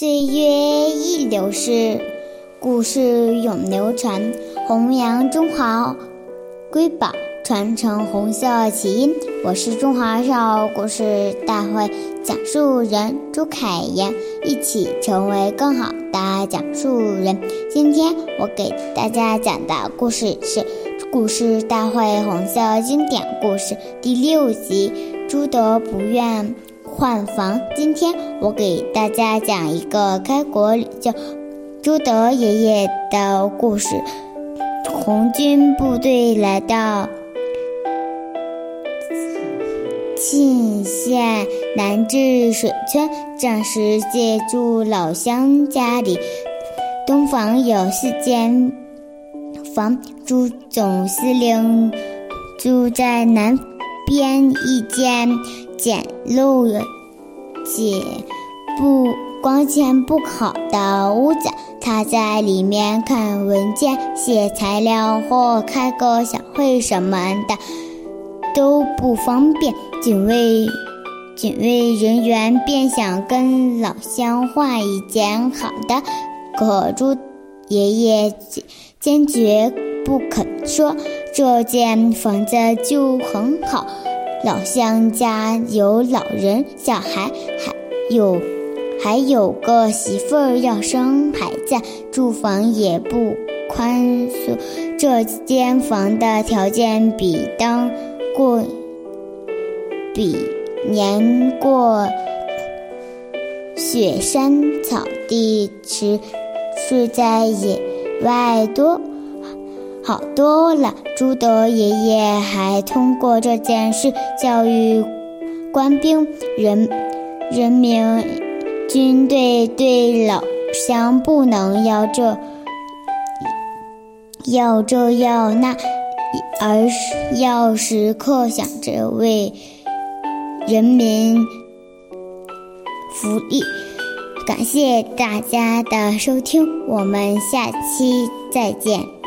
岁月易流逝，故事永流传，弘扬中华瑰宝，传承红色基因。我是中华少儿故事大会讲述人朱凯言，一起成为更好的讲述人。今天我给大家讲的故事是《故事大会红色经典故事》第六集：朱德不愿。换房。今天我给大家讲一个开国领袖朱德爷爷的故事。红军部队来到沁县南治水村，暂时借住老乡家里。东房有四间房，朱总司令住在南边一间。简陋、简不光线不好的屋子，他在里面看文件、写材料或开个小会什么的都不方便。警卫警卫人员便想跟老乡换一间好的，可朱爷爷坚决不肯说，这间房子就很好。老乡家有老人、小孩，还有还有个媳妇儿要生孩子，住房也不宽松。这间房的条件比当过比年过雪山草地时睡在野外多。好多了。朱德爷爷还通过这件事教育官兵、人人民、军队对老乡不能要这要这要那，而是要时刻想着为人民福利。感谢大家的收听，我们下期再见。